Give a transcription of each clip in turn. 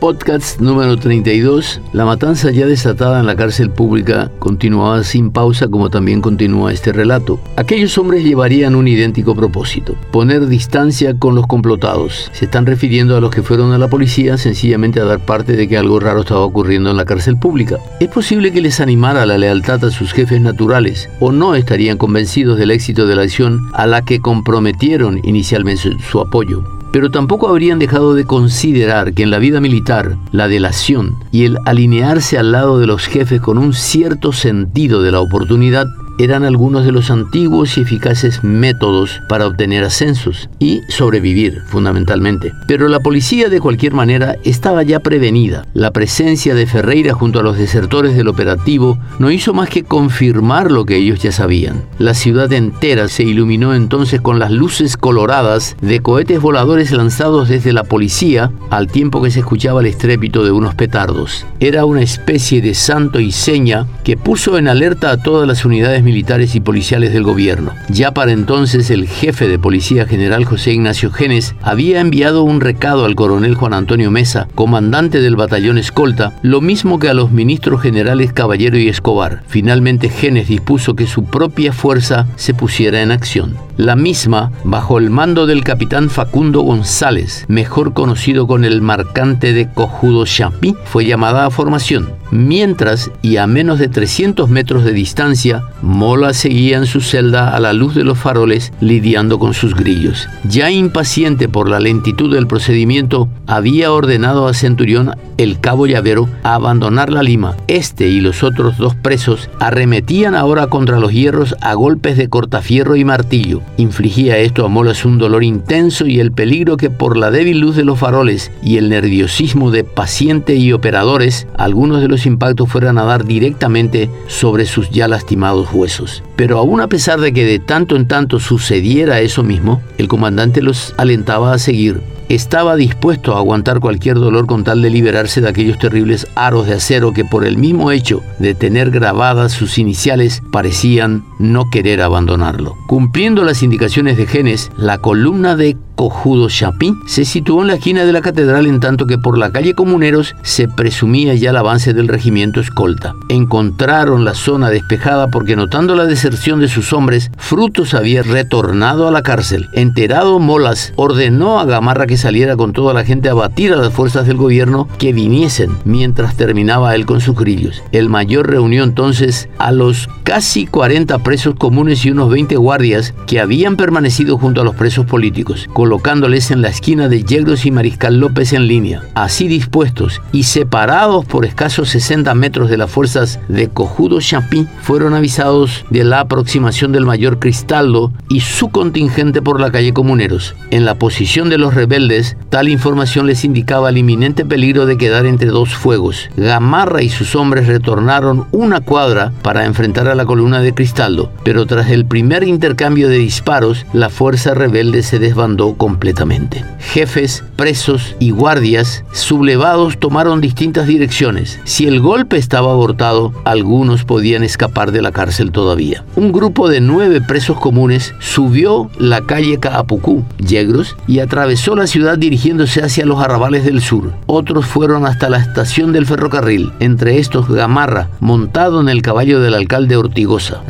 Podcast número 32. La matanza ya desatada en la cárcel pública continuaba sin pausa como también continúa este relato. Aquellos hombres llevarían un idéntico propósito, poner distancia con los complotados. Se están refiriendo a los que fueron a la policía sencillamente a dar parte de que algo raro estaba ocurriendo en la cárcel pública. Es posible que les animara la lealtad a sus jefes naturales o no estarían convencidos del éxito de la acción a la que comprometieron inicialmente su apoyo pero tampoco habrían dejado de considerar que en la vida militar la delación y el alinearse al lado de los jefes con un cierto sentido de la oportunidad eran algunos de los antiguos y eficaces métodos para obtener ascensos y sobrevivir fundamentalmente. Pero la policía de cualquier manera estaba ya prevenida. La presencia de Ferreira junto a los desertores del operativo no hizo más que confirmar lo que ellos ya sabían. La ciudad entera se iluminó entonces con las luces coloradas de cohetes voladores lanzados desde la policía al tiempo que se escuchaba el estrépito de unos petardos. Era una especie de santo y seña que puso en alerta a todas las unidades militares y policiales del gobierno. Ya para entonces el jefe de Policía General José Ignacio Genes había enviado un recado al coronel Juan Antonio Mesa, comandante del batallón escolta, lo mismo que a los ministros generales Caballero y Escobar. Finalmente Genes dispuso que su propia fuerza se pusiera en acción. La misma, bajo el mando del capitán Facundo González, mejor conocido con el marcante de Cojudo Champy, fue llamada a formación. Mientras, y a menos de 300 metros de distancia, Mola seguía en su celda a la luz de los faroles lidiando con sus grillos. Ya impaciente por la lentitud del procedimiento, había ordenado a Centurión, el cabo llavero, a abandonar la lima. Este y los otros dos presos arremetían ahora contra los hierros a golpes de cortafierro y martillo. Infligía esto a Molas un dolor intenso y el peligro que por la débil luz de los faroles y el nerviosismo de paciente y operadores, algunos de los impactos fueran a dar directamente sobre sus ya lastimados huesos. Pero aún a pesar de que de tanto en tanto sucediera eso mismo, el comandante los alentaba a seguir estaba dispuesto a aguantar cualquier dolor con tal de liberarse de aquellos terribles aros de acero que por el mismo hecho de tener grabadas sus iniciales parecían no querer abandonarlo. Cumpliendo las indicaciones de Genes, la columna de Cojudo Chapín se situó en la esquina de la catedral en tanto que por la calle Comuneros se presumía ya el avance del regimiento escolta. Encontraron la zona despejada porque notando la deserción de sus hombres, Frutos había retornado a la cárcel. Enterado Molas ordenó a Gamarra que saliera con toda la gente a batir a las fuerzas del gobierno que viniesen mientras terminaba él con sus grillos. El mayor reunió entonces a los casi 40 presos comunes y unos 20 guardias que habían permanecido junto a los presos políticos colocándoles en la esquina de Yegros y Mariscal López en línea. Así dispuestos y separados por escasos 60 metros de las fuerzas de Cojudo Champy, fueron avisados de la aproximación del mayor Cristaldo y su contingente por la calle Comuneros. En la posición de los rebeldes, tal información les indicaba el inminente peligro de quedar entre dos fuegos. Gamarra y sus hombres retornaron una cuadra para enfrentar a la columna de Cristaldo, pero tras el primer intercambio de disparos, la fuerza rebelde se desbandó completamente. Jefes, presos y guardias sublevados tomaron distintas direcciones. Si el golpe estaba abortado, algunos podían escapar de la cárcel todavía. Un grupo de nueve presos comunes subió la calle Caapucú, Yegros, y atravesó la ciudad dirigiéndose hacia los arrabales del sur. Otros fueron hasta la estación del ferrocarril, entre estos Gamarra, montado en el caballo del alcalde Ortigosa,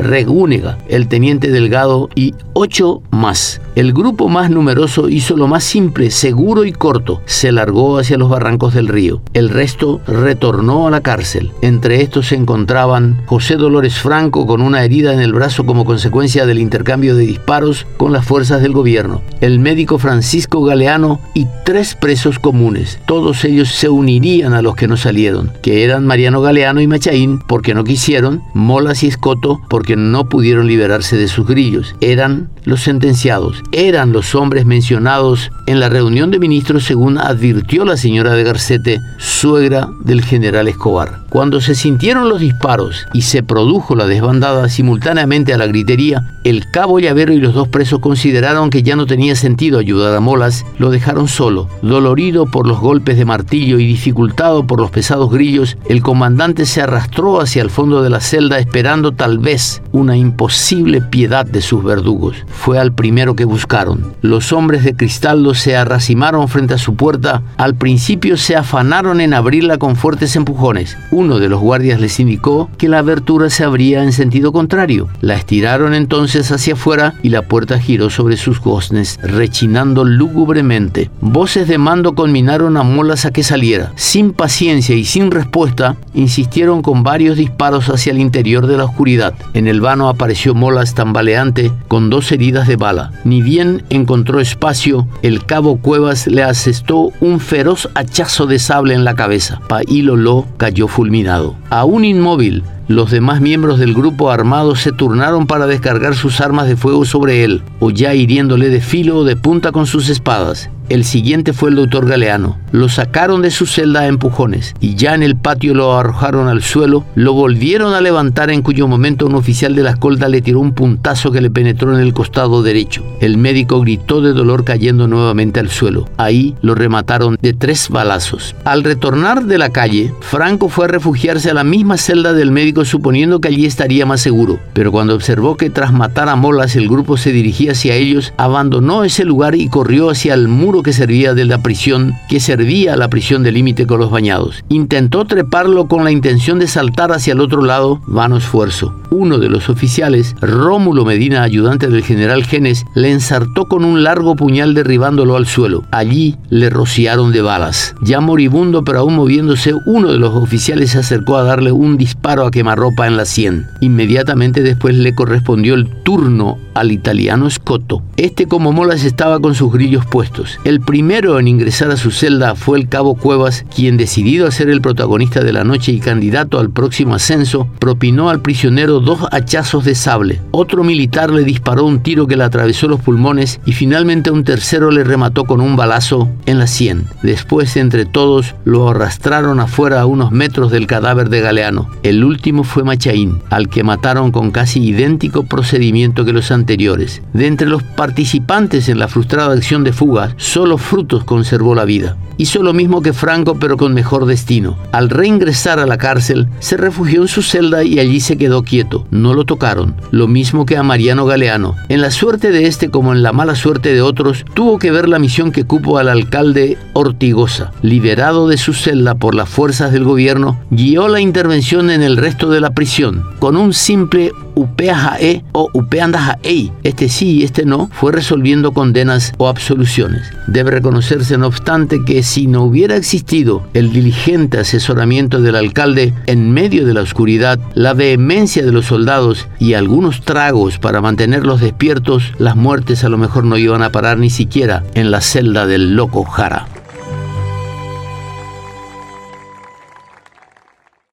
El teniente Delgado y ocho más. El grupo más numeroso hizo lo más simple, seguro y corto. Se largó hacia los barrancos del río. El resto retornó a la cárcel. Entre estos se encontraban José Dolores Franco con una herida en el brazo como consecuencia del intercambio de disparos con las fuerzas del gobierno, el médico Francisco Galeano y tres presos comunes. Todos ellos se unirían a los que no salieron, que eran Mariano Galeano y Machaín porque no quisieron, Molas y Escoto porque no pudieron liberarse de sus grillos. Eran los sentenciados, eran los hombres mencionados en la reunión de ministros según advirtió la señora de Garcete, suegra del general Escobar. Cuando se sintieron los disparos y se produjo la desbandada simultáneamente a la gritería, el cabo llavero y los dos presos consideraron que ya no tenía sentido ayudar a Molas, lo dejaron solo. Dolorido por los golpes de martillo y dificultado por los pesados grillos, el comandante se arrastró hacia el fondo de la celda esperando tal vez una imposible piedad de sus verdugos. Fue al primero que buscaron. Los hombres de Cristaldo se arracimaron frente a su puerta. Al principio se afanaron en abrirla con fuertes empujones. Uno de los guardias les indicó que la abertura se abría en sentido contrario. La estiraron entonces hacia afuera y la puerta giró sobre sus goznes, rechinando lúgubremente. Voces de mando conminaron a Molas a que saliera. Sin paciencia y sin respuesta, insistieron con varios disparos hacia el interior de la oscuridad. En el vano apareció Molas tambaleante con dos heridas de bala. Ni bien encontró espacio, el cabo Cuevas le asestó un feroz hachazo de sable en la cabeza. Paílolo cayó fulminado. Aún inmóvil, los demás miembros del grupo armado se turnaron para descargar sus armas de fuego sobre él, o ya hiriéndole de filo o de punta con sus espadas. El siguiente fue el doctor Galeano. Lo sacaron de su celda a empujones y ya en el patio lo arrojaron al suelo, lo volvieron a levantar en cuyo momento un oficial de la escolta le tiró un puntazo que le penetró en el costado derecho. El médico gritó de dolor cayendo nuevamente al suelo. Ahí lo remataron de tres balazos. Al retornar de la calle, Franco fue a refugiarse a la misma celda del médico suponiendo que allí estaría más seguro. Pero cuando observó que tras matar a Molas el grupo se dirigía hacia ellos, abandonó ese lugar y corrió hacia el muro que servía de la prisión, que servía a la prisión de límite con los bañados. Intentó treparlo con la intención de saltar hacia el otro lado, vano esfuerzo. Uno de los oficiales, Rómulo Medina, ayudante del general Genes, le ensartó con un largo puñal derribándolo al suelo. Allí le rociaron de balas. Ya moribundo pero aún moviéndose, uno de los oficiales se acercó a darle un disparo a quemarropa en la sien. Inmediatamente después le correspondió el turno al italiano Scotto. Este como molas estaba con sus grillos puestos. El primero en ingresar a su celda fue el cabo Cuevas, quien decidido a ser el protagonista de la noche y candidato al próximo ascenso, propinó al prisionero dos hachazos de sable. Otro militar le disparó un tiro que le atravesó los pulmones y finalmente un tercero le remató con un balazo en la sien. Después, entre todos, lo arrastraron afuera a unos metros del cadáver de Galeano. El último fue Machaín, al que mataron con casi idéntico procedimiento que los anteriores. De entre los participantes en la frustrada acción de fuga, solo Frutos conservó la vida. Hizo lo mismo que Franco pero con mejor destino. Al reingresar a la cárcel, se refugió en su celda y allí se quedó quieto. No lo tocaron. Lo mismo que a Mariano Galeano. En la suerte de este como en la mala suerte de otros, tuvo que ver la misión que cupo al alcalde Ortigosa. Liberado de su celda por las fuerzas del gobierno, guió la intervención en el resto de la prisión. Con un simple UPAJE o UPEANDAJAEI, este sí y este no, fue resolviendo condenas o absoluciones. Debe reconocerse, no obstante, que si no hubiera existido el diligente asesoramiento del alcalde en medio de la oscuridad, la vehemencia de los soldados y algunos tragos para mantenerlos despiertos, las muertes a lo mejor no iban a parar ni siquiera en la celda del loco Jara.